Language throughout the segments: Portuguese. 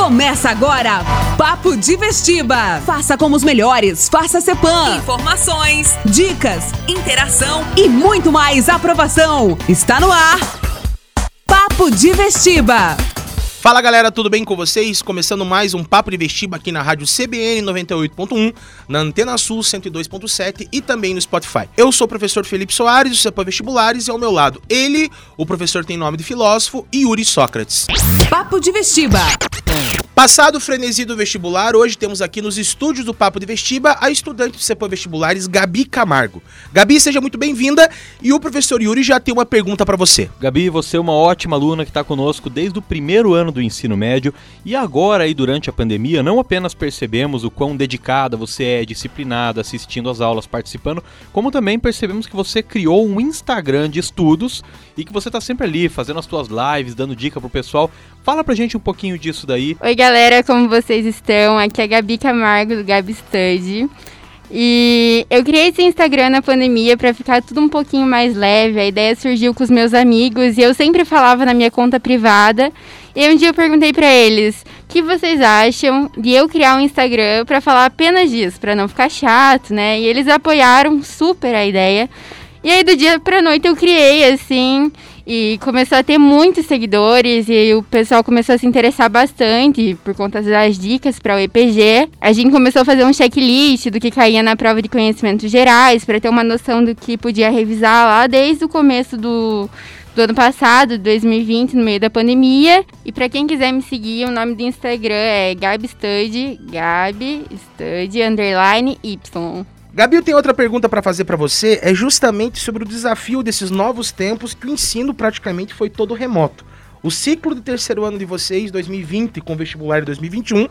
Começa agora, Papo de Vestiba. Faça como os melhores, faça Cepan. Informações, dicas, interação e muito mais aprovação. Está no ar, Papo de Vestiba. Fala galera, tudo bem com vocês? Começando mais um Papo de Vestiba aqui na rádio CBN 98.1, na Antena Sul 102.7 e também no Spotify. Eu sou o professor Felipe Soares, do CEPA Vestibulares, e ao meu lado ele, o professor tem nome de filósofo, Yuri Sócrates. Papo de Vestiba. Passado o frenesi do vestibular, hoje temos aqui nos estúdios do Papo de Vestiba a estudante do CEPA Vestibulares, Gabi Camargo. Gabi, seja muito bem-vinda e o professor Yuri já tem uma pergunta para você. Gabi, você é uma ótima aluna que está conosco desde o primeiro ano do ensino médio e agora aí durante a pandemia não apenas percebemos o quão dedicada você é, disciplinada, assistindo às aulas, participando, como também percebemos que você criou um Instagram de estudos e que você está sempre ali fazendo as suas lives, dando dica pro pessoal. Fala pra gente um pouquinho disso daí. Oi, galera, como vocês estão? Aqui é a Gabi Camargo do Gabi Study. E eu criei esse Instagram na pandemia para ficar tudo um pouquinho mais leve. A ideia surgiu com os meus amigos e eu sempre falava na minha conta privada. E um dia eu perguntei para eles: "O que vocês acham de eu criar um Instagram para falar apenas disso, para não ficar chato, né?" E eles apoiaram super a ideia. E aí do dia pra noite eu criei assim, e começou a ter muitos seguidores e o pessoal começou a se interessar bastante por conta das dicas para o EPG. A gente começou a fazer um checklist do que caía na prova de conhecimentos gerais para ter uma noção do que podia revisar lá desde o começo do do ano passado, 2020, no meio da pandemia. E para quem quiser me seguir, o nome do Instagram é GabiStud, GabiStud underline Y. Gabi, tenho outra pergunta para fazer para você, é justamente sobre o desafio desses novos tempos que o ensino praticamente foi todo remoto. O ciclo de terceiro ano de vocês, 2020 com vestibular de 2021,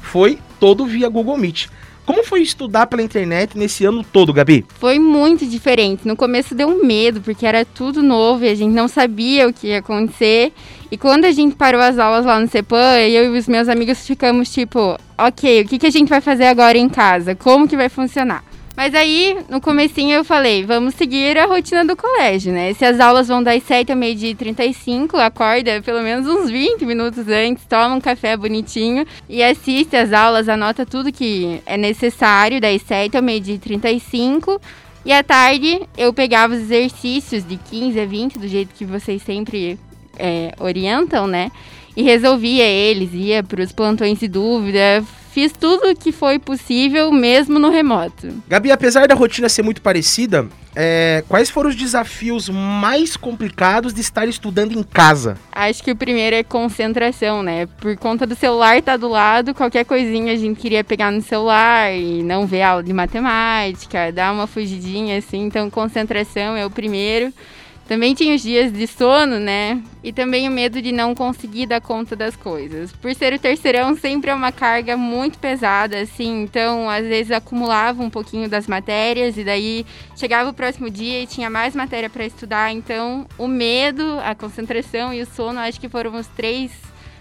foi todo via Google Meet. Como foi estudar pela internet nesse ano todo, Gabi? Foi muito diferente. No começo deu um medo, porque era tudo novo e a gente não sabia o que ia acontecer. E quando a gente parou as aulas lá no CEPAM, eu e os meus amigos ficamos tipo, ok, o que a gente vai fazer agora em casa? Como que vai funcionar? Mas aí, no comecinho eu falei, vamos seguir a rotina do colégio, né? Se as aulas vão das 7 ao meio-dia e 35, acorda pelo menos uns 20 minutos antes, toma um café bonitinho e assiste as aulas, anota tudo que é necessário das 7 ao meio-dia e 35. E à tarde eu pegava os exercícios de 15 a 20, do jeito que vocês sempre é, orientam, né? E resolvia eles, ia para os plantões de dúvida, Fiz tudo o que foi possível, mesmo no remoto. Gabi, apesar da rotina ser muito parecida, é, quais foram os desafios mais complicados de estar estudando em casa? Acho que o primeiro é concentração, né? Por conta do celular estar tá do lado, qualquer coisinha a gente queria pegar no celular e não ver aula de matemática, dar uma fugidinha assim. Então, concentração é o primeiro. Também tinha os dias de sono, né? E também o medo de não conseguir dar conta das coisas. Por ser o terceirão, sempre é uma carga muito pesada, assim. Então, às vezes acumulava um pouquinho das matérias e daí chegava o próximo dia e tinha mais matéria para estudar. Então, o medo, a concentração e o sono, acho que foram os três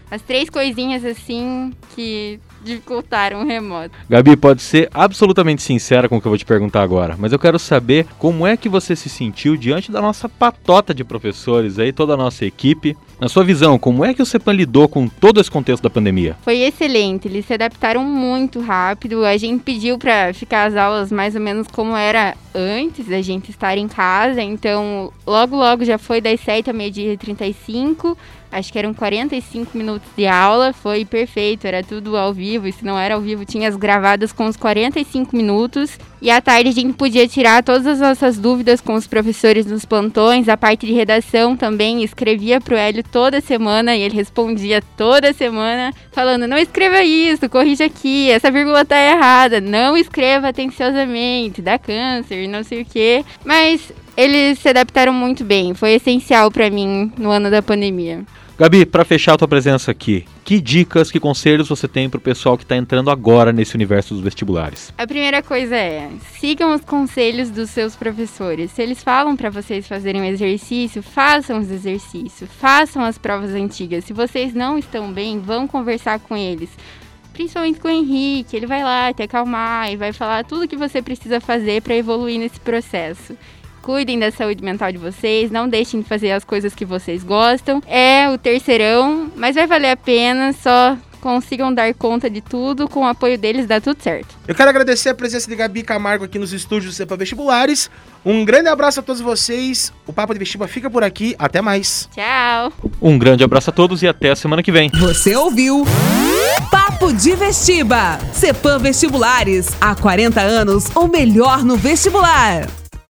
as três coisinhas assim que dificultaram o remoto. Gabi, pode ser absolutamente sincera com o que eu vou te perguntar agora, mas eu quero saber como é que você se sentiu diante da nossa patota de professores aí, toda a nossa equipe. Na sua visão, como é que o CEPAN lidou com todo esse contexto da pandemia? Foi excelente, eles se adaptaram muito rápido. A gente pediu para ficar as aulas mais ou menos como era antes da gente estar em casa, então logo logo já foi das 7 ao meio-dia e 35 acho que eram 45 minutos de aula, foi perfeito, era tudo ao vivo, e se não era ao vivo, tinha as gravadas com os 45 minutos. E à tarde a gente podia tirar todas as nossas dúvidas com os professores nos plantões, a parte de redação também, escrevia pro Hélio toda semana e ele respondia toda semana, falando: não escreva isso, corrija aqui, essa vírgula tá errada, não escreva atenciosamente, dá câncer, não sei o quê. Mas eles se adaptaram muito bem, foi essencial para mim no ano da pandemia. Gabi, para fechar a tua presença aqui, que dicas, que conselhos você tem para o pessoal que está entrando agora nesse universo dos vestibulares? A primeira coisa é, sigam os conselhos dos seus professores. Se eles falam para vocês fazerem um exercício, façam os exercícios, façam as provas antigas. Se vocês não estão bem, vão conversar com eles principalmente com o Henrique, ele vai lá te acalmar e vai falar tudo que você precisa fazer para evoluir nesse processo. Cuidem da saúde mental de vocês, não deixem de fazer as coisas que vocês gostam. É o terceirão, mas vai valer a pena, só consigam dar conta de tudo. Com o apoio deles, dá tudo certo. Eu quero agradecer a presença de Gabi Camargo aqui nos estúdios do CEPA Vestibulares. Um grande abraço a todos vocês. O Papo de Vestiba fica por aqui. Até mais. Tchau! Um grande abraço a todos e até a semana que vem. Você ouviu? Papo de Vestiba. Cepam Vestibulares. Há 40 anos, o melhor no vestibular.